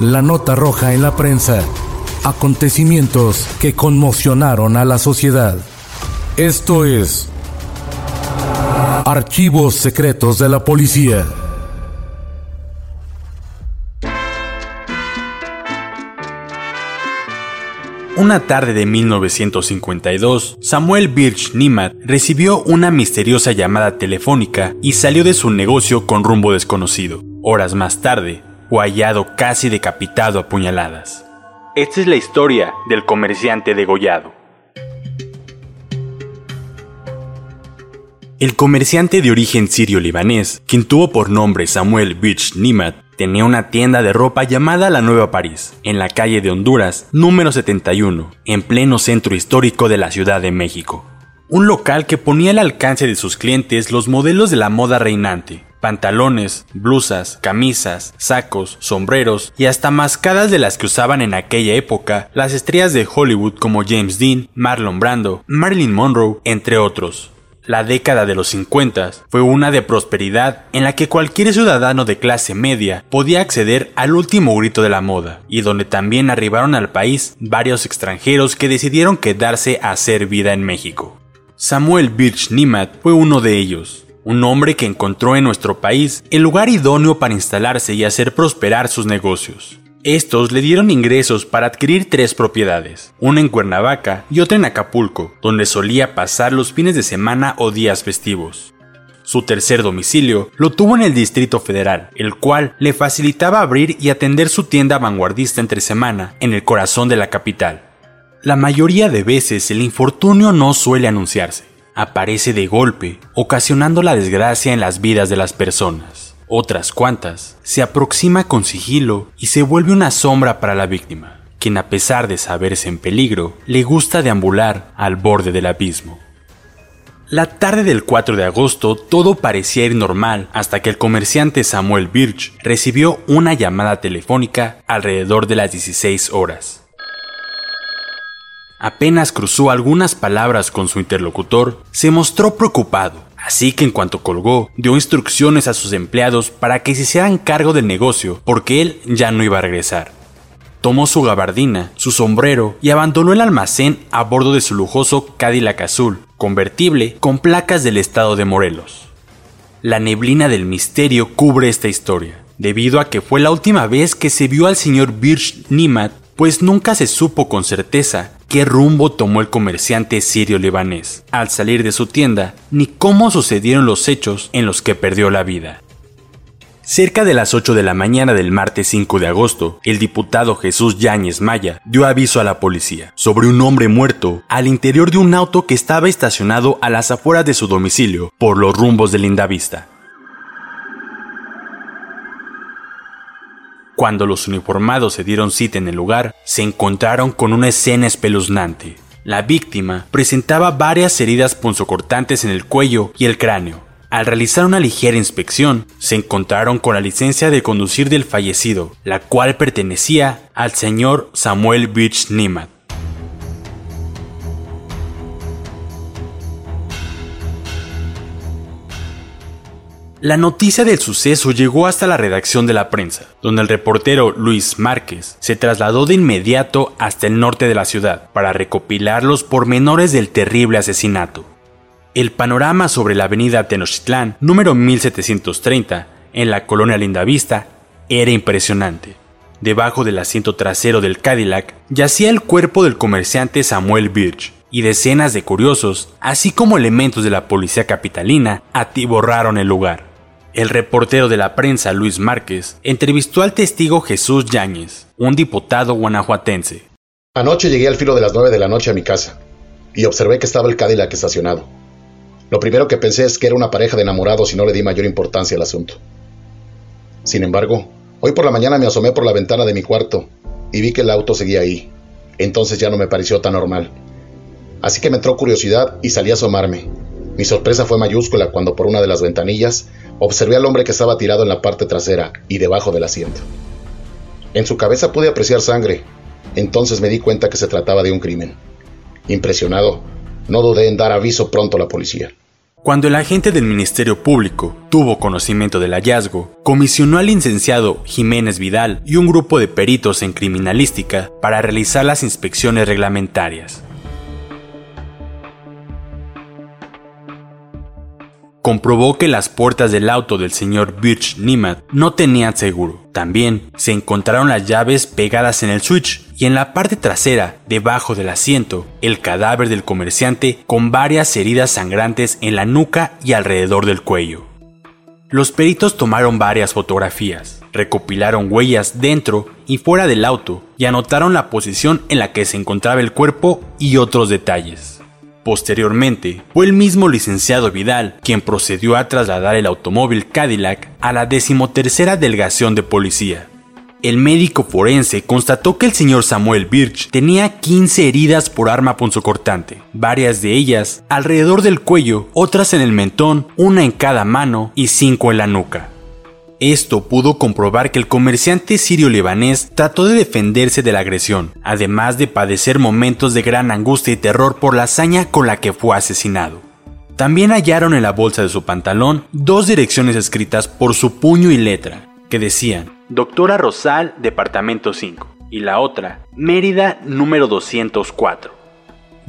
La nota roja en la prensa. Acontecimientos que conmocionaron a la sociedad. Esto es Archivos Secretos de la Policía. Una tarde de 1952, Samuel Birch Nimat recibió una misteriosa llamada telefónica y salió de su negocio con rumbo desconocido. Horas más tarde, fue hallado casi decapitado a puñaladas. Esta es la historia del comerciante degollado. El comerciante de origen sirio-libanés, quien tuvo por nombre Samuel Birch Nimat, tenía una tienda de ropa llamada La Nueva París, en la calle de Honduras, número 71, en pleno centro histórico de la Ciudad de México. Un local que ponía al alcance de sus clientes los modelos de la moda reinante, pantalones, blusas, camisas, sacos, sombreros y hasta mascadas de las que usaban en aquella época las estrellas de Hollywood como James Dean, Marlon Brando, Marilyn Monroe, entre otros. La década de los 50 fue una de prosperidad en la que cualquier ciudadano de clase media podía acceder al último grito de la moda, y donde también arribaron al país varios extranjeros que decidieron quedarse a hacer vida en México. Samuel Birch Nimat fue uno de ellos, un hombre que encontró en nuestro país el lugar idóneo para instalarse y hacer prosperar sus negocios. Estos le dieron ingresos para adquirir tres propiedades, una en Cuernavaca y otra en Acapulco, donde solía pasar los fines de semana o días festivos. Su tercer domicilio lo tuvo en el Distrito Federal, el cual le facilitaba abrir y atender su tienda vanguardista entre semana en el corazón de la capital. La mayoría de veces el infortunio no suele anunciarse, aparece de golpe, ocasionando la desgracia en las vidas de las personas otras cuantas, se aproxima con sigilo y se vuelve una sombra para la víctima, quien a pesar de saberse en peligro, le gusta deambular al borde del abismo. La tarde del 4 de agosto todo parecía ir normal hasta que el comerciante Samuel Birch recibió una llamada telefónica alrededor de las 16 horas. Apenas cruzó algunas palabras con su interlocutor, se mostró preocupado Así que en cuanto colgó, dio instrucciones a sus empleados para que se hicieran cargo del negocio, porque él ya no iba a regresar. Tomó su gabardina, su sombrero y abandonó el almacén a bordo de su lujoso Cadillac azul, convertible con placas del estado de Morelos. La neblina del misterio cubre esta historia, debido a que fue la última vez que se vio al señor Birch Nimat, pues nunca se supo con certeza qué rumbo tomó el comerciante sirio-libanés al salir de su tienda, ni cómo sucedieron los hechos en los que perdió la vida. Cerca de las 8 de la mañana del martes 5 de agosto, el diputado Jesús Yáñez Maya dio aviso a la policía sobre un hombre muerto al interior de un auto que estaba estacionado a las afueras de su domicilio por los rumbos de Lindavista. Cuando los uniformados se dieron cita en el lugar, se encontraron con una escena espeluznante. La víctima presentaba varias heridas punzocortantes en el cuello y el cráneo. Al realizar una ligera inspección, se encontraron con la licencia de conducir del fallecido, la cual pertenecía al señor Samuel Beach Nimat. La noticia del suceso llegó hasta la redacción de la prensa, donde el reportero Luis Márquez se trasladó de inmediato hasta el norte de la ciudad para recopilar los pormenores del terrible asesinato. El panorama sobre la avenida Tenochtitlán, número 1730, en la colonia Lindavista, era impresionante. Debajo del asiento trasero del Cadillac yacía el cuerpo del comerciante Samuel Birch, y decenas de curiosos, así como elementos de la policía capitalina, atiborraron el lugar. El reportero de la prensa Luis Márquez entrevistó al testigo Jesús Yáñez, un diputado guanajuatense. Anoche llegué al filo de las nueve de la noche a mi casa y observé que estaba el Cadillac estacionado. Lo primero que pensé es que era una pareja de enamorados y no le di mayor importancia al asunto. Sin embargo, hoy por la mañana me asomé por la ventana de mi cuarto y vi que el auto seguía ahí. Entonces ya no me pareció tan normal. Así que me entró curiosidad y salí a asomarme. Mi sorpresa fue mayúscula cuando por una de las ventanillas observé al hombre que estaba tirado en la parte trasera y debajo del asiento. En su cabeza pude apreciar sangre. Entonces me di cuenta que se trataba de un crimen. Impresionado, no dudé en dar aviso pronto a la policía. Cuando el agente del Ministerio Público tuvo conocimiento del hallazgo, comisionó al licenciado Jiménez Vidal y un grupo de peritos en criminalística para realizar las inspecciones reglamentarias. Comprobó que las puertas del auto del señor Birch Nimat no tenían seguro. También se encontraron las llaves pegadas en el switch y en la parte trasera, debajo del asiento, el cadáver del comerciante con varias heridas sangrantes en la nuca y alrededor del cuello. Los peritos tomaron varias fotografías, recopilaron huellas dentro y fuera del auto y anotaron la posición en la que se encontraba el cuerpo y otros detalles. Posteriormente, fue el mismo licenciado Vidal quien procedió a trasladar el automóvil Cadillac a la decimotercera delegación de policía. El médico forense constató que el señor Samuel Birch tenía 15 heridas por arma punzocortante, varias de ellas alrededor del cuello, otras en el mentón, una en cada mano y cinco en la nuca. Esto pudo comprobar que el comerciante sirio-libanés trató de defenderse de la agresión, además de padecer momentos de gran angustia y terror por la hazaña con la que fue asesinado. También hallaron en la bolsa de su pantalón dos direcciones escritas por su puño y letra, que decían Doctora Rosal, Departamento 5, y la otra, Mérida número 204.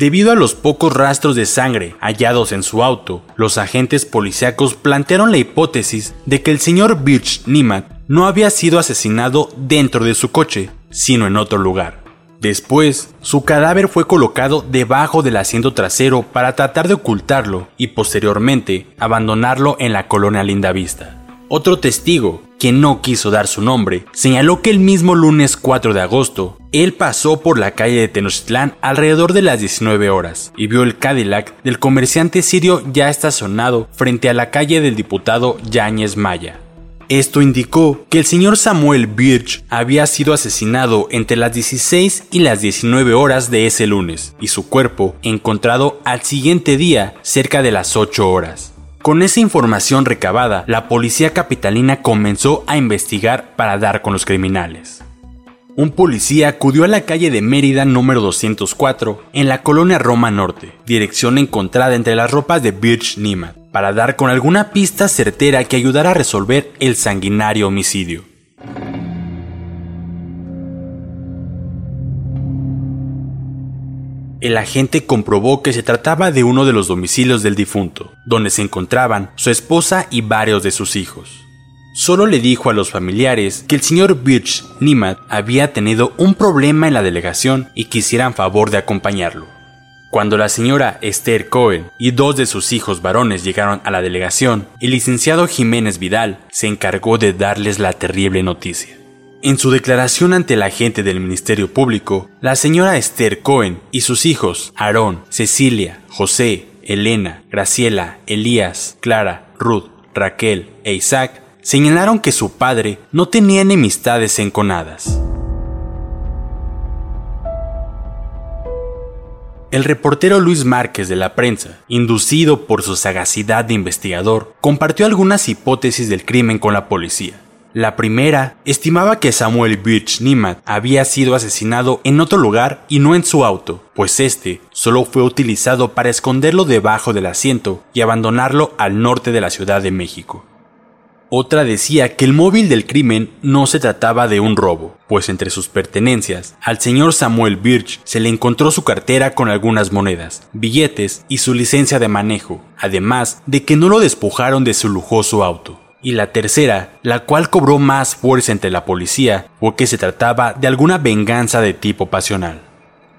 Debido a los pocos rastros de sangre hallados en su auto, los agentes policíacos plantearon la hipótesis de que el señor Birch Nimat no había sido asesinado dentro de su coche, sino en otro lugar. Después, su cadáver fue colocado debajo del asiento trasero para tratar de ocultarlo y posteriormente abandonarlo en la colonia Lindavista. Otro testigo, quien no quiso dar su nombre, señaló que el mismo lunes 4 de agosto, él pasó por la calle de Tenochtitlán alrededor de las 19 horas y vio el Cadillac del comerciante sirio ya estacionado frente a la calle del diputado Yáñez Maya. Esto indicó que el señor Samuel Birch había sido asesinado entre las 16 y las 19 horas de ese lunes y su cuerpo encontrado al siguiente día cerca de las 8 horas. Con esa información recabada, la policía capitalina comenzó a investigar para dar con los criminales. Un policía acudió a la calle de Mérida número 204 en la colonia Roma Norte, dirección encontrada entre las ropas de Birch Nimat, para dar con alguna pista certera que ayudara a resolver el sanguinario homicidio. El agente comprobó que se trataba de uno de los domicilios del difunto, donde se encontraban su esposa y varios de sus hijos. Solo le dijo a los familiares que el señor Birch Nimat había tenido un problema en la delegación y quisieran favor de acompañarlo. Cuando la señora Esther Cohen y dos de sus hijos varones llegaron a la delegación, el licenciado Jiménez Vidal se encargó de darles la terrible noticia. En su declaración ante la agente del Ministerio Público, la señora Esther Cohen y sus hijos, Aarón, Cecilia, José, Elena, Graciela, Elías, Clara, Ruth, Raquel e Isaac, señalaron que su padre no tenía enemistades enconadas. El reportero Luis Márquez de la prensa, inducido por su sagacidad de investigador, compartió algunas hipótesis del crimen con la policía. La primera estimaba que Samuel Birch Nimat había sido asesinado en otro lugar y no en su auto, pues este solo fue utilizado para esconderlo debajo del asiento y abandonarlo al norte de la Ciudad de México. Otra decía que el móvil del crimen no se trataba de un robo, pues entre sus pertenencias, al señor Samuel Birch se le encontró su cartera con algunas monedas, billetes y su licencia de manejo, además de que no lo despojaron de su lujoso auto. Y la tercera, la cual cobró más fuerza entre la policía, fue que se trataba de alguna venganza de tipo pasional.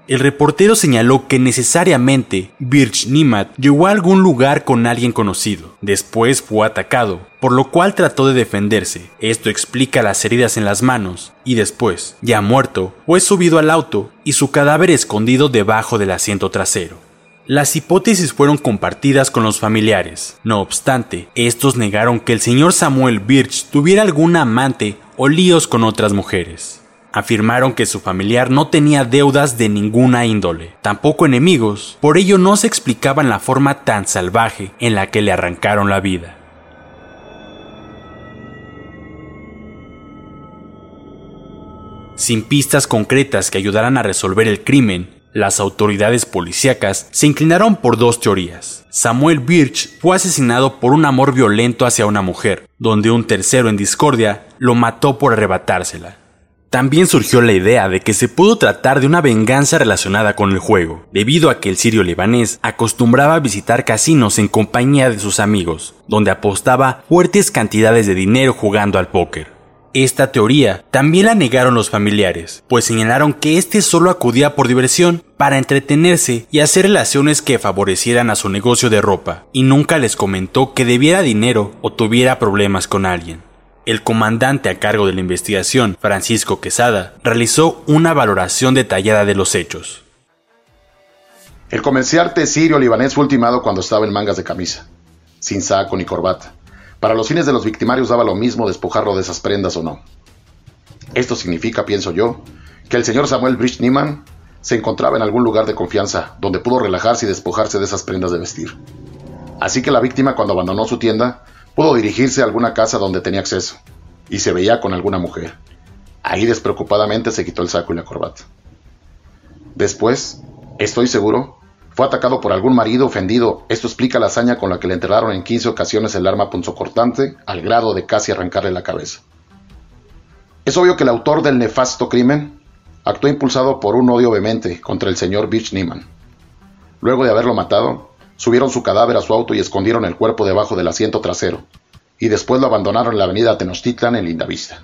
El reportero señaló que necesariamente Birch Nimat llegó a algún lugar con alguien conocido. Después fue atacado, por lo cual trató de defenderse. Esto explica las heridas en las manos. Y después, ya muerto, fue subido al auto y su cadáver escondido debajo del asiento trasero. Las hipótesis fueron compartidas con los familiares. No obstante, estos negaron que el señor Samuel Birch tuviera algún amante o líos con otras mujeres afirmaron que su familiar no tenía deudas de ninguna índole, tampoco enemigos, por ello no se explicaban la forma tan salvaje en la que le arrancaron la vida. Sin pistas concretas que ayudaran a resolver el crimen, las autoridades policíacas se inclinaron por dos teorías. Samuel Birch fue asesinado por un amor violento hacia una mujer, donde un tercero en discordia lo mató por arrebatársela. También surgió la idea de que se pudo tratar de una venganza relacionada con el juego, debido a que el sirio libanés acostumbraba a visitar casinos en compañía de sus amigos, donde apostaba fuertes cantidades de dinero jugando al póker. Esta teoría también la negaron los familiares, pues señalaron que este solo acudía por diversión, para entretenerse y hacer relaciones que favorecieran a su negocio de ropa, y nunca les comentó que debiera dinero o tuviera problemas con alguien. El comandante a cargo de la investigación, Francisco Quesada, realizó una valoración detallada de los hechos. El comerciante sirio-libanés fue ultimado cuando estaba en mangas de camisa, sin saco ni corbata. Para los fines de los victimarios daba lo mismo despojarlo de esas prendas o no. Esto significa, pienso yo, que el señor Samuel Brich Niemann se encontraba en algún lugar de confianza donde pudo relajarse y despojarse de esas prendas de vestir. Así que la víctima, cuando abandonó su tienda, Pudo dirigirse a alguna casa donde tenía acceso, y se veía con alguna mujer. Ahí despreocupadamente se quitó el saco y la corbata. Después, estoy seguro, fue atacado por algún marido ofendido. Esto explica la hazaña con la que le enterraron en 15 ocasiones el arma punzocortante al grado de casi arrancarle la cabeza. Es obvio que el autor del nefasto crimen actuó impulsado por un odio vehemente contra el señor Beach Neiman. Luego de haberlo matado, Subieron su cadáver a su auto y escondieron el cuerpo debajo del asiento trasero, y después lo abandonaron en la avenida Tenochtitlan en Lindavista.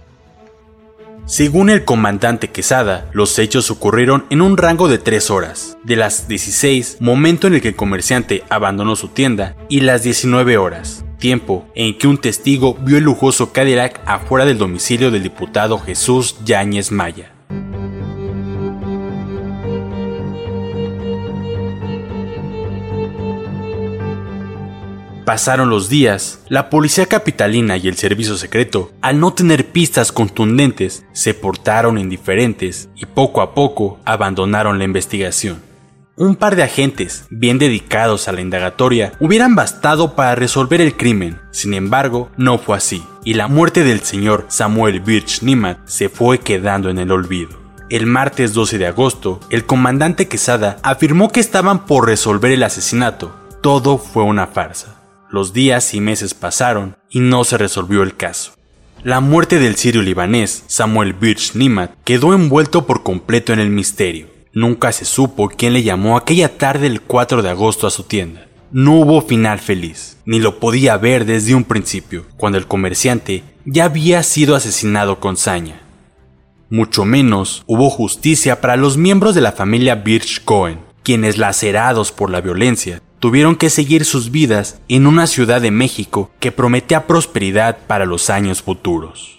Según el comandante Quesada, los hechos ocurrieron en un rango de tres horas, de las 16, momento en el que el comerciante abandonó su tienda, y las 19 horas, tiempo en que un testigo vio el lujoso Cadillac afuera del domicilio del diputado Jesús Yáñez Maya. Pasaron los días, la policía capitalina y el servicio secreto, al no tener pistas contundentes, se portaron indiferentes y poco a poco abandonaron la investigación. Un par de agentes, bien dedicados a la indagatoria, hubieran bastado para resolver el crimen. Sin embargo, no fue así, y la muerte del señor Samuel Birch Nimat se fue quedando en el olvido. El martes 12 de agosto, el comandante Quesada afirmó que estaban por resolver el asesinato. Todo fue una farsa. Los días y meses pasaron y no se resolvió el caso. La muerte del sirio libanés Samuel Birch Nimat quedó envuelto por completo en el misterio. Nunca se supo quién le llamó aquella tarde del 4 de agosto a su tienda. No hubo final feliz, ni lo podía ver desde un principio, cuando el comerciante ya había sido asesinado con saña. Mucho menos hubo justicia para los miembros de la familia Birch Cohen, quienes lacerados por la violencia tuvieron que seguir sus vidas en una ciudad de México que prometía prosperidad para los años futuros.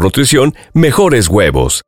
nutrición, mejores huevos.